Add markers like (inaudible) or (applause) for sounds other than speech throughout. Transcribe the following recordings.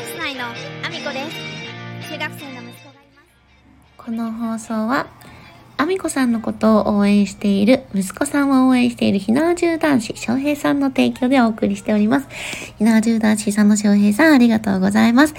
ンス内のアミコです中学生の息子がいますこの放送は、アミコさんのことを応援している、息子さんを応援しているひなわじゅう男子翔平さんの提供でお送りしております。ひなわじゅう男子さんの翔平さん、ありがとうございます。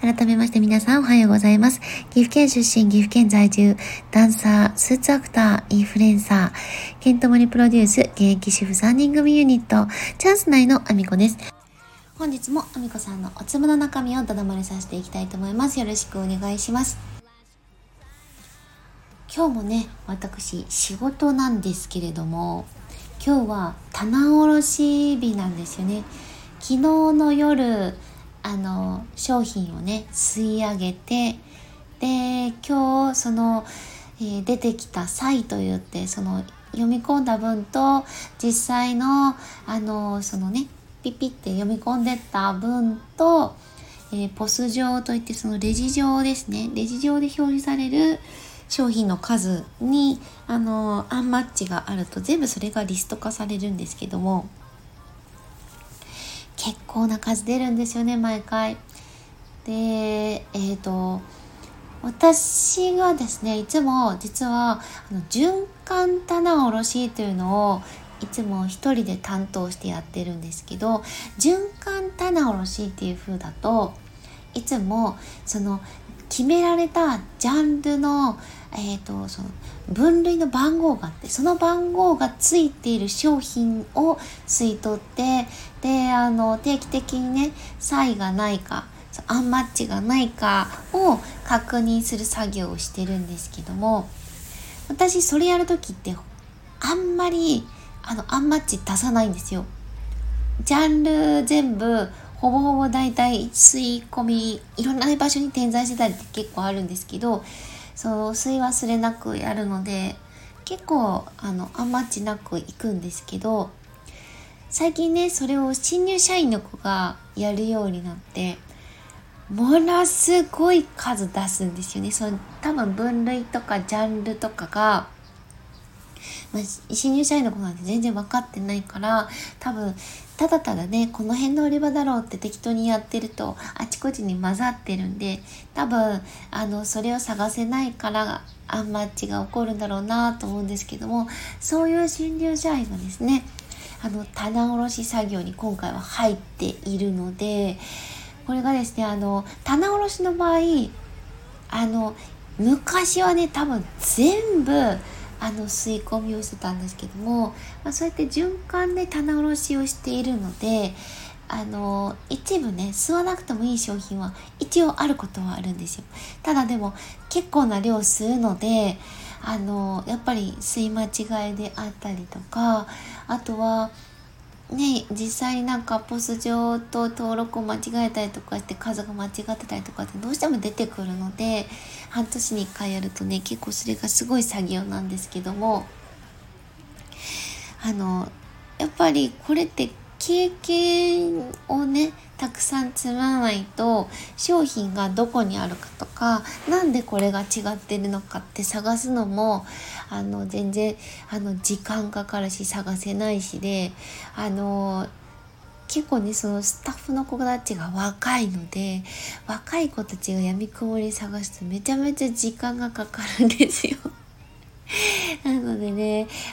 改めまして皆さんおはようございます。岐阜県出身、岐阜県在住、ダンサー、スーツアクター、インフルエンサー、ケントモリプロデュース、現役主婦3人組ユニット、チャンス内のアミコです。本日もアミコさんのおつむの中身をだだまれさせていきたいと思います。よろしくお願いします。今日もね、私、仕事なんですけれども、今日は棚卸日なんですよね。昨日の夜、あの、商品をね、吸い上げて、で、今日、その、えー出てきた際と言って、その、読み込んだ分と、実際の、あの、そのね、ピピって読み込んでった分と、えーポス上といってそのレジ上ですねレジ上で表示される商品の数にあのアンマッチがあると全部それがリスト化されるんですけども結構な数出るんですよね毎回。でえっ、と私がですねいつも実はあの循環棚卸というのをいつも一人で担当してやってるんですけど循環棚卸しっていう風だといつもその決められたジャンルの,、えー、とその分類の番号があってその番号がついている商品を吸い取ってであの定期的にね差異がないかアンマッチがないかを確認する作業をしてるんですけども私それやる時ってあんまりあのアンマッチ出さないんですよ。ジャンル全部ほぼほぼ大体吸い込みいろんな場所に点在してたりって結構あるんですけどその吸い忘れなくやるので結構あのアンマッチなくいくんですけど最近ねそれを新入社員の子がやるようになってものすごい数出すんですよねその多分分類とかジャンルとかがまあ、新入社員の子なんて全然分かってないから多分ただただねこの辺の売り場だろうって適当にやってるとあちこちに混ざってるんで多分あのそれを探せないからアンマッチが起こるんだろうなと思うんですけどもそういう新入社員がですねあの棚卸し作業に今回は入っているのでこれがですねあの棚卸しの場合あの昔はね多分全部あの吸い込みをしてたんですけども、まあ、そうやって循環で棚卸しをしているのであの一部ね吸わなくてもいい商品は一応あることはあるんですよ。ただでも結構な量吸うのであのやっぱり吸い間違いであったりとかあとはね実際になんかポス上と登録を間違えたりとかして数が間違ってたりとかってどうしても出てくるので半年に1回やるとね結構それがすごい作業なんですけどもあのやっぱりこれって経験をねたくさん積まないと商品がどこにあるかとかなんでこれが違ってるのかって探すのもあの全然あの時間かかるし探せないしであの結構ねそのスタッフの子たちが若いので若い子たちがやみくもり探すとめちゃめちゃ時間がかかるんですよ。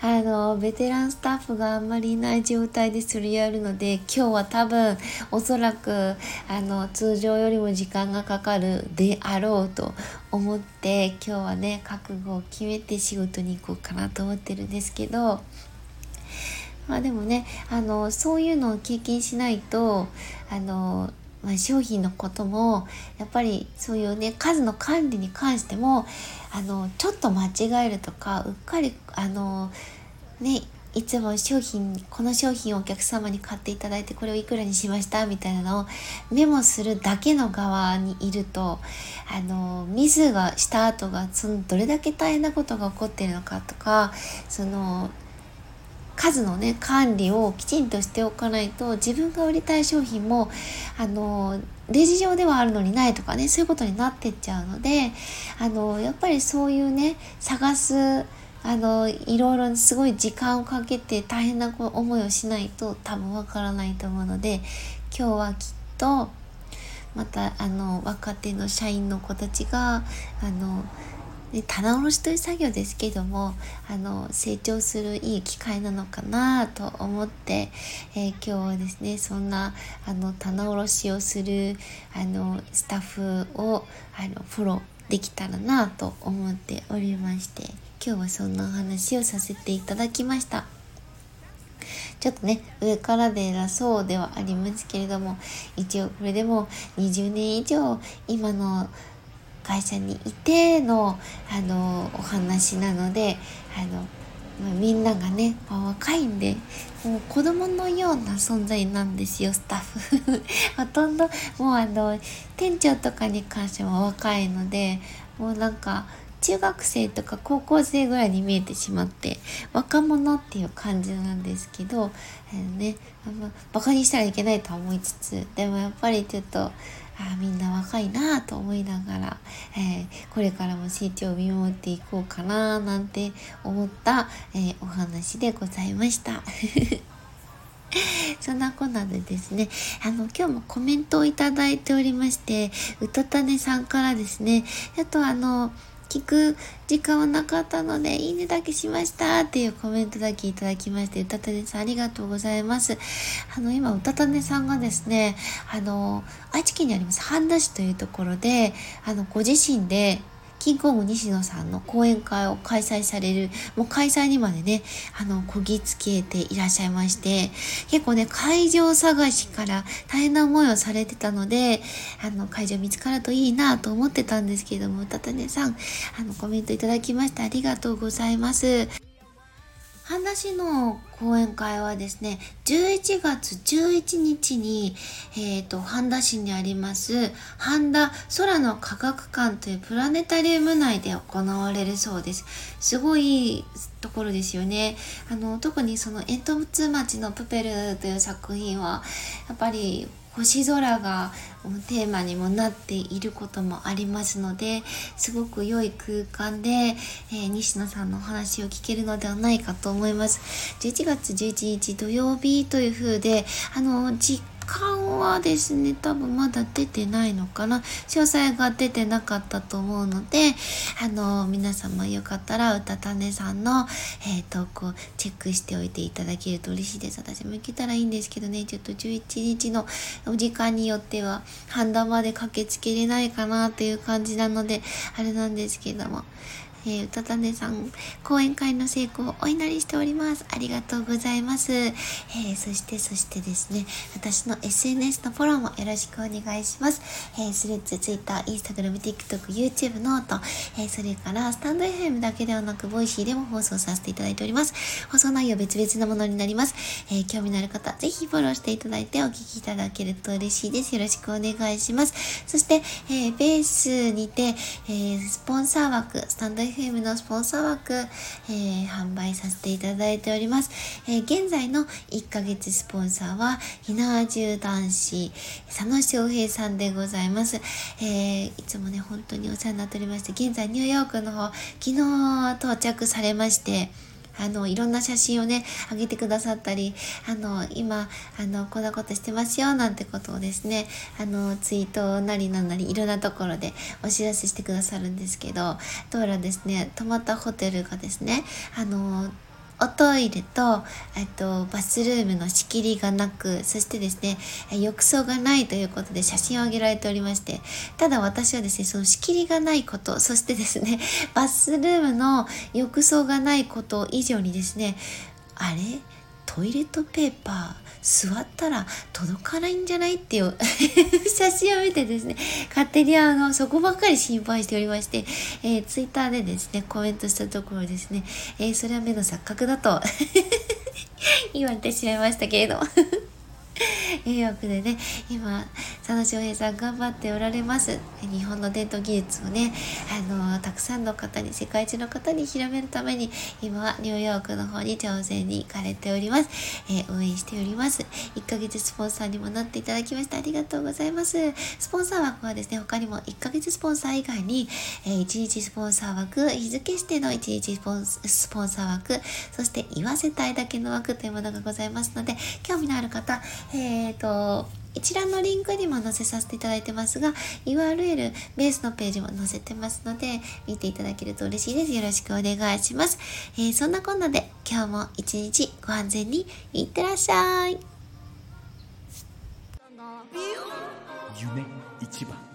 あの、ベテランスタッフがあんまりいない状態でそれやるので、今日は多分、おそらく、あの、通常よりも時間がかかるであろうと思って、今日はね、覚悟を決めて仕事に行こうかなと思ってるんですけど、まあでもね、あの、そういうのを経験しないと、あの、まあ、商品のこともやっぱりそういうね数の管理に関してもあのちょっと間違えるとかうっかりあのねいつも商品この商品をお客様に買っていただいてこれをいくらにしましたみたいなのをメモするだけの側にいるとあのミスがした後がそのどれだけ大変なことが起こっているのかとかその数のね管理をきちんとしておかないと自分が売りたい商品もあのレジ上ではあるのにないとかねそういうことになってっちゃうのであのやっぱりそういうね探すあのいろいろすごい時間をかけて大変な思いをしないと多分わからないと思うので今日はきっとまたあの若手の社員の子たちがあの棚卸しという作業ですけどもあの成長するいい機会なのかなと思って、えー、今日はですねそんなあの棚卸しをするあのスタッフをあのフォローできたらなと思っておりまして今日はそんなお話をさせていただきました。ちょっとね、上からで偉そうではありますけれども、一応これでも20年以上今の会社にいてのあのお話なのであの、まあ、みんながね、まあ、若いんでもう子供のような存在なんですよスタッフ。(laughs) ほとんどもうあの店長とかに関しては若いのでもうなんか中学生とか高校生ぐらいに見えてしまって若者っていう感じなんですけど、えー、ね、あんまバカにしたらいけないとは思いつつでもやっぱりちょっとあみんな若いなと思いながら、えー、これからも成長を見守っていこうかななんて思った、えー、お話でございました。(laughs) そんなこんなでですね、あの、今日もコメントをいただいておりまして、うたたねさんからですね、あとあの、聞く時間はなかったので、いいねだけしましたっていうコメントだけいただきまして、うたたねさんありがとうございます。あの、今、うたたねさんがですね、あの、愛知県にあります半田市というところで、あの、ご自身でキングコング西野さんの講演会を開催される、もう開催にまでね、あの、こぎつけていらっしゃいまして、結構ね、会場探しから大変な思いをされてたので、あの、会場見つかるといいなと思ってたんですけれども、たたねさん、あの、コメントいただきましてありがとうございます。半田市の講演会はですね、11月11日に、えっ、ー、と、半田市にあります、半田空の科学館というプラネタリウム内で行われるそうです。すごいところですよね。あの、特にその煙突町のプペルという作品は、やっぱり星空がテーマにもなっていることもありますのですごく良い空間で、えー、西野さんのお話を聞けるのではないかと思います。11月11日土曜日という風であの実間はですね、多分まだ出てないのかな。詳細が出てなかったと思うので、あの、皆様よかったら、うたたねさんの、えー、投稿チェックしておいていただけると嬉しいです。私も行けたらいいんですけどね、ちょっと11日のお時間によっては、半田まで駆けつけれないかなという感じなので、あれなんですけども。えー、うたたねさん、講演会の成功をお祈りしております。ありがとうございます。えー、そして、そしてですね、私の SNS のフォローもよろしくお願いします。えー、スレッズ、ツイッター、インスタグラム、TikTok、YouTube、 note、えー、それからスタンド FM だけではなく、 Voicy でも放送させていただいております。放送内容別々なものになります。え、興味のある方、ぜひフォローしていただいてお聞きいただけると嬉しいです。よろしくお願いします。そして、え、ベースにて、え、スポンサー枠、スタンド FM のスポンサー枠、えー、販売させていただいております。えー、現在の1ヶ月スポンサーは、ひなわじ男子、佐野翔平さんでございます。えー、いつもね、本当にお世話になっておりまして、現在ニューヨークの方、昨日到着されまして、あの、いろんな写真をね、あげてくださったり、あの、今、あの、こんなことしてますよ、なんてことをですね、あの、ツイートなりなんなり、いろんなところでお知らせしてくださるんですけど、どうやらですね、泊まったホテルがですね、あの、おトイレと、えっと、バスルームの仕切りがなく、そしてですね、浴槽がないということで写真を上げられておりまして、ただ私はですね、その仕切りがないこと、そしてですね、(laughs) バスルームの浴槽がないこと以上にですね、あれ？トイレットペーパー、座ったら届かないんじゃないっていう写真を見てですね、勝手にあの、そこばっかり心配しておりまして、えー、ツイッターでですね、コメントしたところですね、えー、それは目の錯覚だと (laughs) 言われてしまいましたけれども。ニューヨークでね、今、佐野翔平さん頑張っておられます。日本の伝統技術をね、あの、たくさんの方に、世界中の方に広めるために、今はニューヨークの方に挑戦に行かれております。えー、応援しております。1ヶ月スポンサーにもなっていただきましてありがとうございます。スポンサー枠はですね、他にも1ヶ月スポンサー以外に、えー、1日スポンサー枠、日付指定の1日スポンスポンサー枠、そして言わせたいだけの枠というものがございますので、興味のある方、えー、と、一覧のリンクにも載せさせていただいてますが URL ベースのページも載せてますので見ていただけると嬉しいです。よろしくお願いします、えー、そんなこんなで今日も一日ご安全にいってらっしゃい。夢一番。